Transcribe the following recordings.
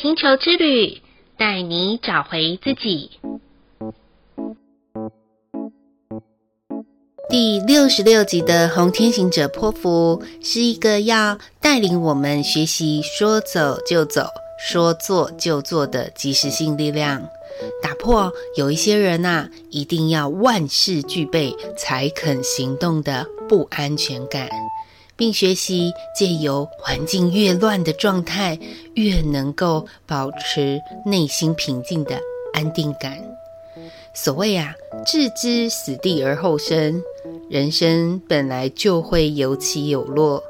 星球之旅，带你找回自己。第六十六集的红天行者波符是一个要带领我们学习说走就走、说做就做的即时性力量，打破有一些人呐、啊，一定要万事俱备才肯行动的不安全感。并学习借由环境越乱的状态，越能够保持内心平静的安定感。所谓啊，置之死地而后生，人生本来就会有起有落。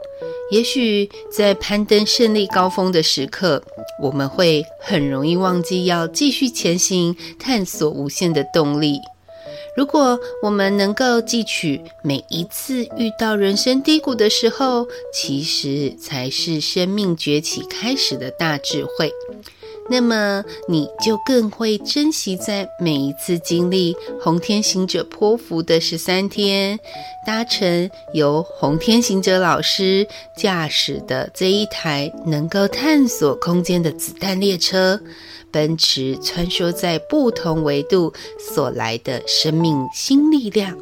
也许在攀登胜利高峰的时刻，我们会很容易忘记要继续前行，探索无限的动力。如果我们能够记取每一次遇到人生低谷的时候，其实才是生命崛起开始的大智慧。那么你就更会珍惜在每一次经历红天行者波符的十三天，搭乘由红天行者老师驾驶的这一台能够探索空间的子弹列车。奔驰穿梭在不同维度所来的生命新力量，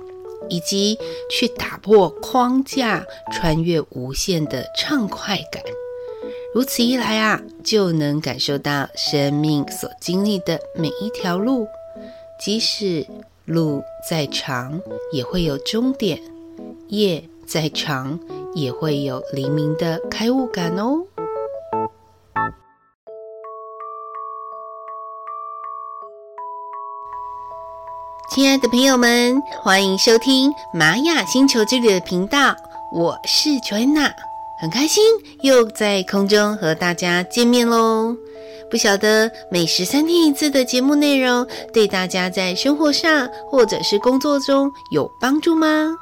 以及去打破框架、穿越无限的畅快感。如此一来啊，就能感受到生命所经历的每一条路，即使路再长，也会有终点；夜再长，也会有黎明的开悟感哦。亲爱的朋友们，欢迎收听玛雅星球之旅的频道，我是 Joanna，很开心又在空中和大家见面喽。不晓得每十三天一次的节目内容对大家在生活上或者是工作中有帮助吗？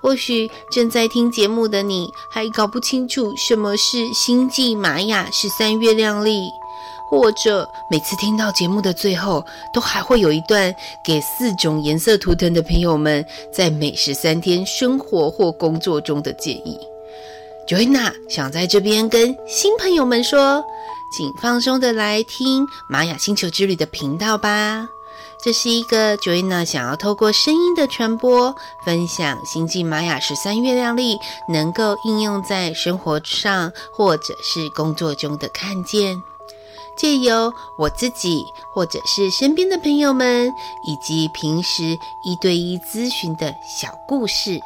或许正在听节目的你还搞不清楚什么是星际玛雅十三月亮历。或者每次听到节目的最后，都还会有一段给四种颜色图腾的朋友们在每十三天生活或工作中的建议。Joanna 想在这边跟新朋友们说，请放松的来听玛雅星球之旅的频道吧。这是一个 Joanna 想要透过声音的传播，分享星际玛雅十三月亮历能够应用在生活上或者是工作中的看见。借由我自己，或者是身边的朋友们，以及平时一对一咨询的小故事，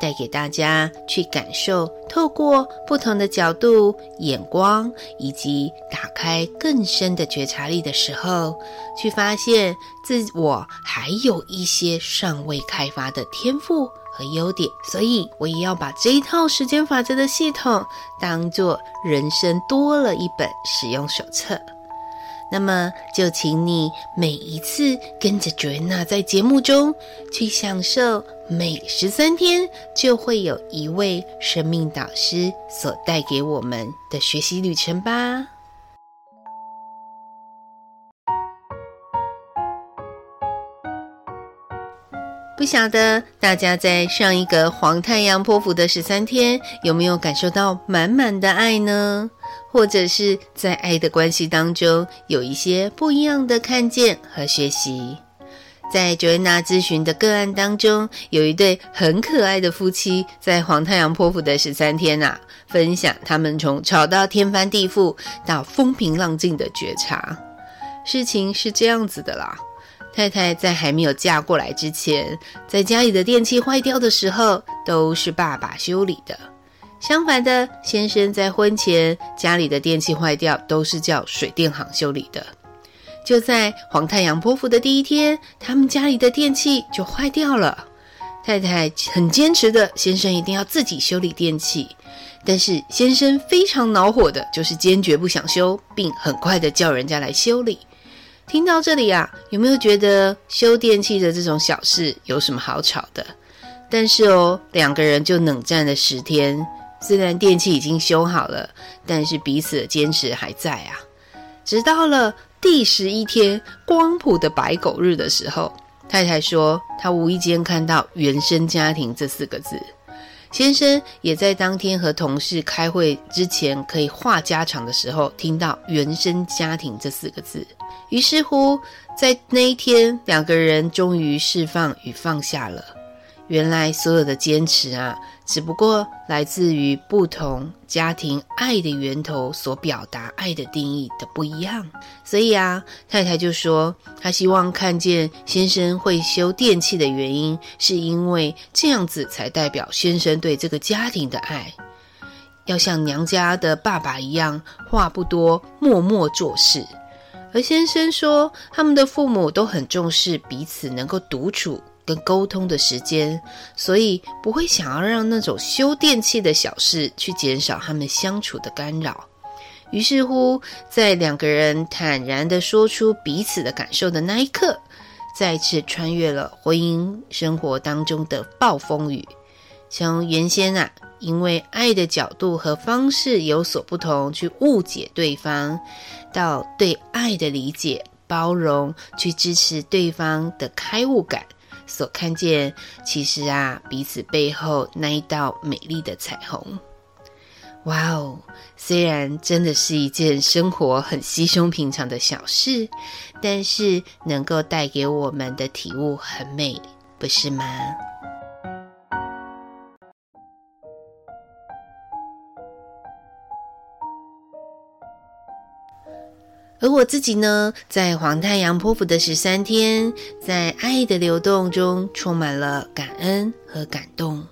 带给大家去感受，透过不同的角度、眼光，以及打开更深的觉察力的时候，去发现自我还有一些尚未开发的天赋和优点。所以，我也要把这一套时间法则的系统当做人生多了一本使用手册。那么，就请你每一次跟着 Joanna 在节目中去享受每十三天就会有一位生命导师所带给我们的学习旅程吧。不晓得大家在上一个黄太阳泼妇的十三天有没有感受到满满的爱呢？或者是在爱的关系当中有一些不一样的看见和学习。在 Joanna 咨询的个案当中，有一对很可爱的夫妻，在黄太阳泼妇的十三天啊，分享他们从吵到天翻地覆到风平浪静的觉察。事情是这样子的啦，太太在还没有嫁过来之前，在家里的电器坏掉的时候，都是爸爸修理的。相反的，先生在婚前家里的电器坏掉，都是叫水电行修理的。就在黄太阳泼妇的第一天，他们家里的电器就坏掉了。太太很坚持的，先生一定要自己修理电器。但是先生非常恼火的，就是坚决不想修，并很快的叫人家来修理。听到这里啊，有没有觉得修电器的这种小事有什么好吵的？但是哦，两个人就冷战了十天。虽然电器已经修好了，但是彼此的坚持还在啊。直到了第十一天光谱的白狗日的时候，太太说她无意间看到“原生家庭”这四个字，先生也在当天和同事开会之前，可以话家常的时候，听到“原生家庭”这四个字。于是乎，在那一天，两个人终于释放与放下了。原来所有的坚持啊，只不过来自于不同家庭爱的源头所表达爱的定义的不一样。所以啊，太太就说，她希望看见先生会修电器的原因，是因为这样子才代表先生对这个家庭的爱。要像娘家的爸爸一样，话不多，默默做事。而先生说，他们的父母都很重视彼此能够独处跟沟通的时间，所以不会想要让那种修电器的小事去减少他们相处的干扰。于是乎，在两个人坦然的说出彼此的感受的那一刻，再次穿越了婚姻生活当中的暴风雨，从原先啊。因为爱的角度和方式有所不同，去误解对方，到对爱的理解、包容，去支持对方的开悟感，所看见，其实啊，彼此背后那一道美丽的彩虹。哇哦！虽然真的是一件生活很稀松平常的小事，但是能够带给我们的体悟很美，不是吗？而我自己呢，在黄太阳波符的十三天，在爱的流动中，充满了感恩和感动。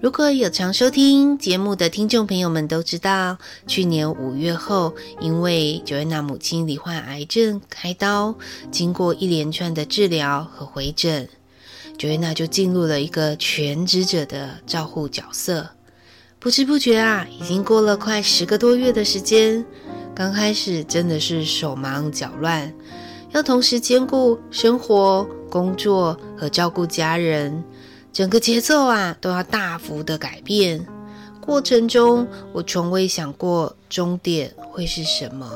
如果有常收听节目的听众朋友们都知道，去年五月后，因为 Joanna 母亲罹患癌症开刀，经过一连串的治疗和回诊，Joanna 就进入了一个全职者的照护角色。不知不觉啊，已经过了快十个多月的时间。刚开始真的是手忙脚乱，要同时兼顾生活、工作和照顾家人，整个节奏啊都要大幅的改变。过程中，我从未想过终点会是什么，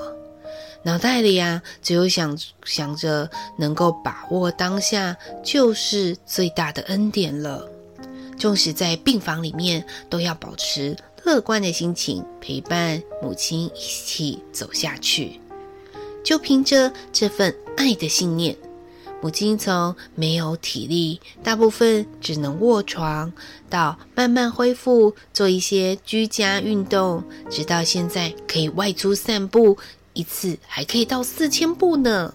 脑袋里啊只有想想着能够把握当下就是最大的恩典了。纵使在病房里面，都要保持。乐观的心情陪伴母亲一起走下去，就凭着这份爱的信念，母亲从没有体力，大部分只能卧床，到慢慢恢复，做一些居家运动，直到现在可以外出散步，一次还可以到四千步呢。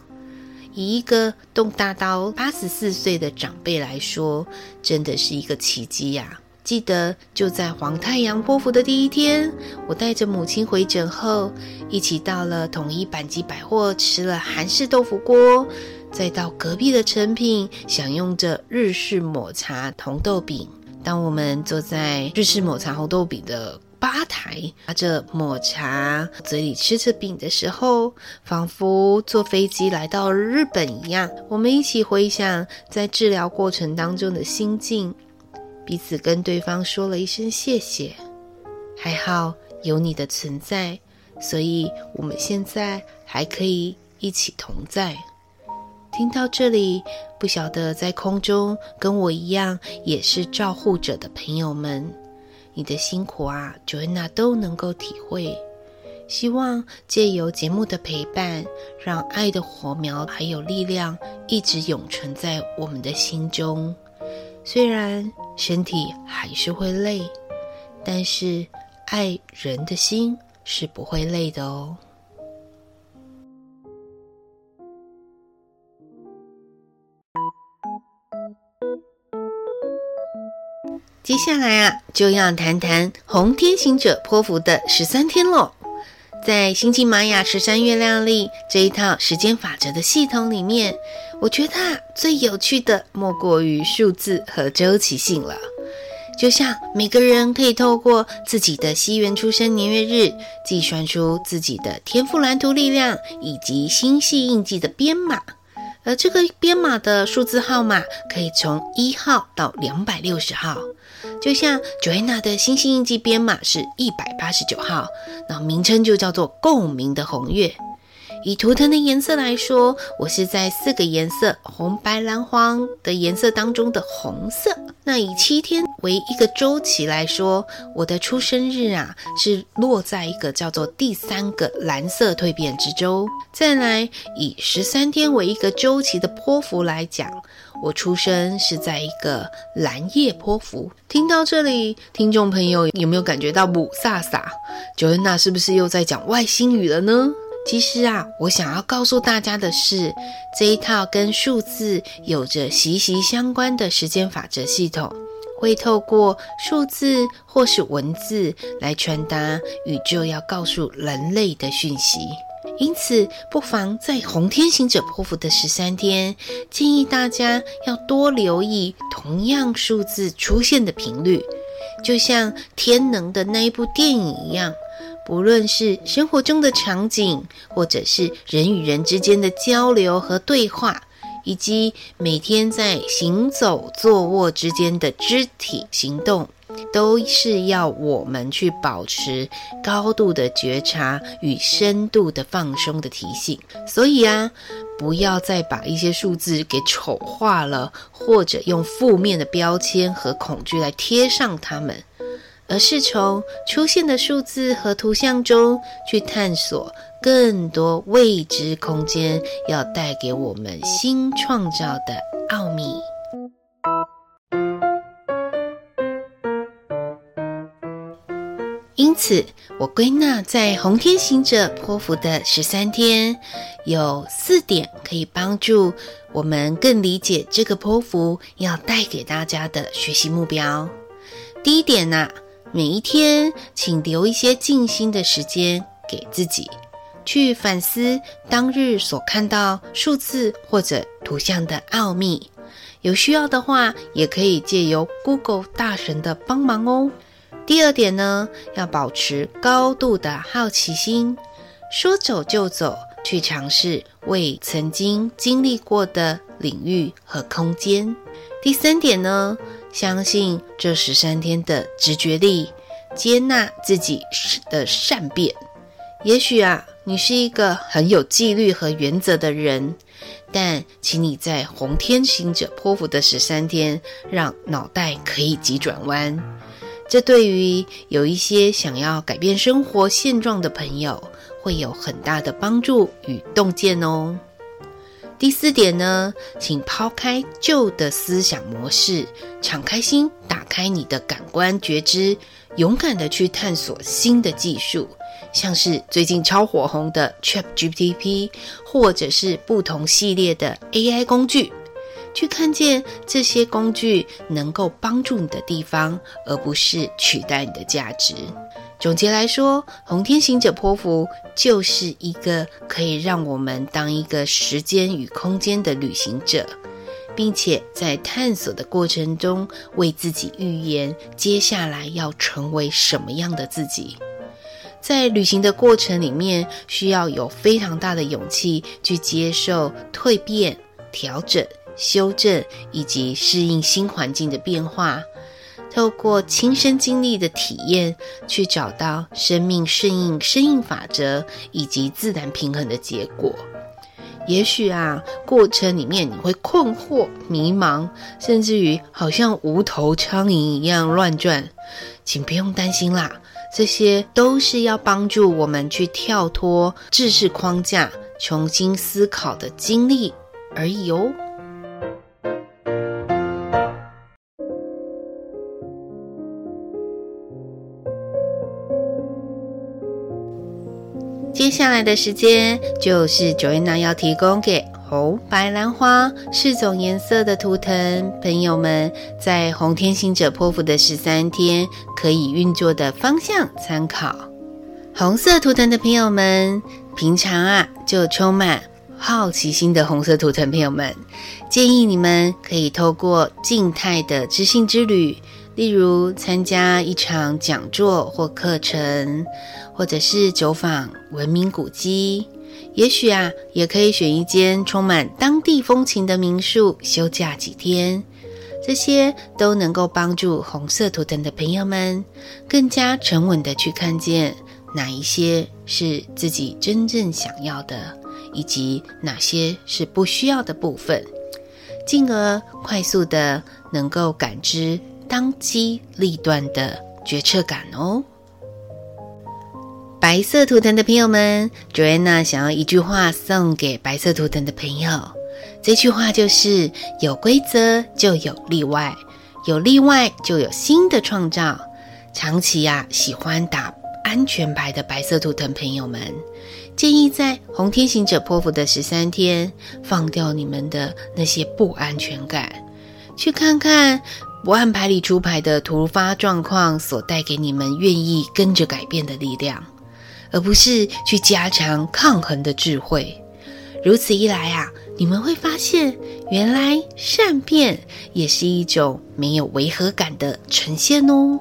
以一个动大到八十四岁的长辈来说，真的是一个奇迹呀！记得就在黄太阳波符的第一天，我带着母亲回诊后，一起到了统一阪急百货吃了韩式豆腐锅，再到隔壁的成品享用着日式抹茶红豆饼。当我们坐在日式抹茶红豆饼的吧台，拿着抹茶，嘴里吃着饼的时候，仿佛坐飞机来到日本一样。我们一起回想在治疗过程当中的心境。彼此跟对方说了一声谢谢，还好有你的存在，所以我们现在还可以一起同在。听到这里，不晓得在空中跟我一样也是照护者的朋友们，你的辛苦啊，Joanna 都能够体会。希望借由节目的陪伴，让爱的火苗还有力量一直永存在我们的心中。虽然身体还是会累，但是爱人的心是不会累的哦。接下来啊，就要谈谈红天行者波符的十三天喽。在星际玛雅十三月亮历这一套时间法则的系统里面，我觉得最有趣的莫过于数字和周期性了。就像每个人可以透过自己的西元出生年月日，计算出自己的天赋蓝图力量以及星系印记的编码，而这个编码的数字号码可以从一号到两百六十号。就像 Joanna 的星星印记编码是一百八十九号，那名称就叫做共鸣的红月。以图腾的颜色来说，我是在四个颜色红、白、蓝、黄的颜色当中的红色。那以七天为一个周期来说，我的出生日啊是落在一个叫做第三个蓝色蜕变之周。再来以十三天为一个周期的波符来讲，我出生是在一个蓝夜波符。听到这里，听众朋友有没有感觉到母萨萨九恩娜是不是又在讲外星语了呢？其实啊，我想要告诉大家的是，这一套跟数字有着息息相关的时间法则系统，会透过数字或是文字来传达宇宙要告诉人类的讯息。因此，不妨在红天行者波符的十三天，建议大家要多留意同样数字出现的频率，就像天能的那一部电影一样。无论是生活中的场景，或者是人与人之间的交流和对话，以及每天在行走、坐卧之间的肢体行动，都是要我们去保持高度的觉察与深度的放松的提醒。所以啊，不要再把一些数字给丑化了，或者用负面的标签和恐惧来贴上它们。而是从出现的数字和图像中去探索更多未知空间，要带给我们新创造的奥秘。因此，我归纳在红天行者波符的十三天，有四点可以帮助我们更理解这个波符要带给大家的学习目标。第一点呢、每一天，请留一些静心的时间给自己，去反思当日所看到数字或者图像的奥秘。有需要的话，也可以借由 Google 大神的帮忙哦。第二点呢，要保持高度的好奇心，说走就走，去尝试未曾经经历过的领域和空间。第三点呢，相信这十三天的直觉力，接纳自己的善变。也许啊，你是一个很有纪律和原则的人，但请你在红天行者波符的十三天，让脑袋可以急转弯。这对于有一些想要改变生活现状的朋友，会有很大的帮助与洞见哦。第四点呢，请抛开旧的思想模式，敞开心，打开你的感官觉知，勇敢地去探索新的技术，像是最近超火红的 ChatGPT，或者是不同系列的 AI 工具，去看见这些工具能够帮助你的地方，而不是取代你的价值。总结来说，红天行者波符就是一个可以让我们当一个时间与空间的旅行者，并且在探索的过程中为自己预言接下来要成为什么样的自己。在旅行的过程里面，需要有非常大的勇气去接受蜕变、调整、修正以及适应新环境的变化。透过亲身经历的体验，去找到生命顺应生命法则以及自然平衡的结果。也许啊，过程里面你会困惑、迷茫，甚至于好像无头苍蝇一样乱转，请不用担心啦，这些都是要帮助我们去跳脱知识框架，重新思考的经历而已哦。接下来的时间就是 Joanna 要提供给红、白、兰花四种颜色的图腾朋友们，在红天行者波符的十三天可以运作的方向参考。红色图腾的朋友们，平常啊就充满好奇心的红色图腾朋友们，建议你们可以透过静态的知性之旅。例如参加一场讲座或课程，或者是走访文明古迹，也许啊，也可以选一间充满当地风情的民宿休假几天。这些都能够帮助红色图腾的朋友们更加沉稳地去看见哪一些是自己真正想要的，以及哪些是不需要的部分，进而快速的能够感知当机立断的决策感哦。白色图腾的朋友们，Joanna 想要一句话送给白色图腾的朋友，这句话就是：有规则就有例外，有例外就有新的创造。长期呀、啊，喜欢打安全牌的白色图腾朋友们，建议在红天行者波符的十三天，放掉你们的那些不安全感，去看看不按牌理出牌的突发状况所带给你们愿意跟着改变的力量，而不是去加强抗衡的智慧。如此一来啊，你们会发现，原来善变也是一种没有违和感的呈现哦。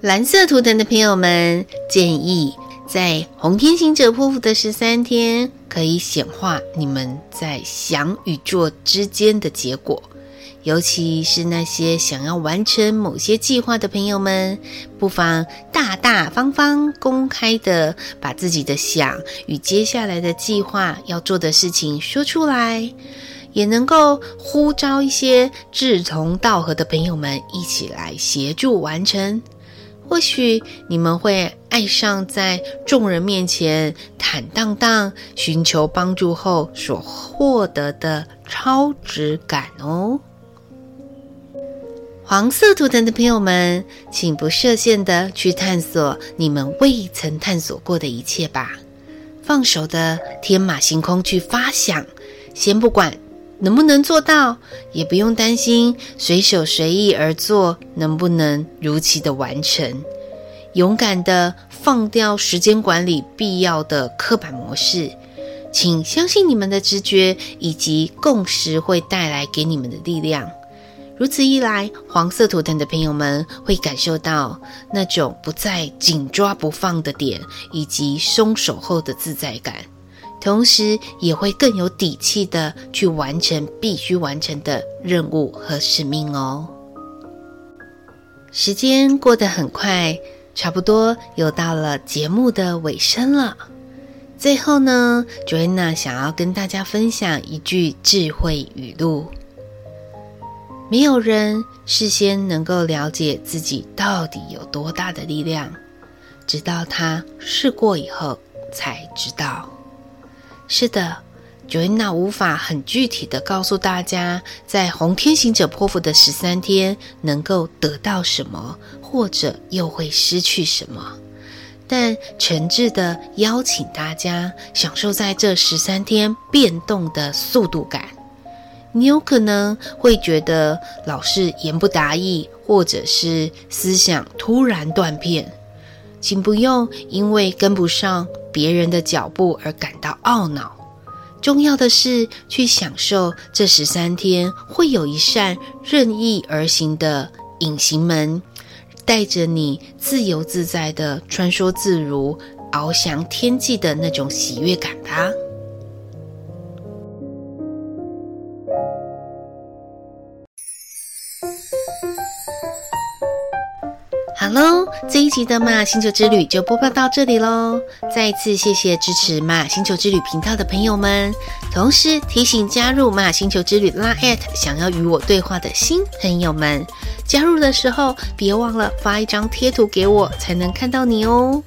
蓝色图腾的朋友们，建议在红天行者波符的十三天，可以显化你们在想与做之间的结果。尤其是那些想要完成某些计划的朋友们，不妨大大方方、公开的把自己的想与接下来的计划要做的事情说出来，也能够呼召一些志同道合的朋友们一起来协助完成。或许你们会爱上在众人面前坦荡荡寻求帮助后所获得的超值感哦。黄色图腾的朋友们，请不设限的去探索你们未曾探索过的一切吧，放手的天马行空去发想，先不管。能不能做到，也不用担心随手随意而做能不能如期的完成。勇敢的放掉时间管理必要的刻板模式，请相信你们的直觉以及共识会带来给你们的力量。如此一来，黄色图腾的朋友们会感受到那种不再紧抓不放的点，以及松手后的自在感。同时也会更有底气的去完成必须完成的任务和使命哦。时间过得很快，差不多又到了节目的尾声了。最后呢，Joanna 想要跟大家分享一句智慧语录：没有人事先能够了解自己到底有多大的力量，直到他试过以后才知道。是的，Joanna 无法很具体的告诉大家，在红天行者波符的十三天能够得到什么，或者又会失去什么。但诚挚的邀请大家享受在这十三天变动的速度感。你有可能会觉得老是言不达意，或者是思想突然断片。请不用因为跟不上别人的脚步而感到懊恼。重要的是去享受这十三天，会有一扇任意而行的隐形门，带着你自由自在的穿梭自如、翱翔天际的那种喜悦感吧。喽，这一集的马星球之旅就播报到这里喽。再次谢谢支持马星球之旅频道的朋友们，同时提醒加入马星球之旅拉 at 想要与我对话的新朋友们，加入的时候别忘了发一张贴图给我，才能看到你哦。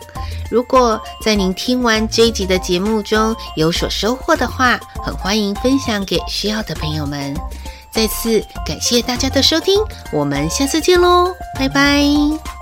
如果在您听完这一集的节目中有所收获的话，很欢迎分享给需要的朋友们。再次感谢大家的收听，我们下次见喽，拜拜。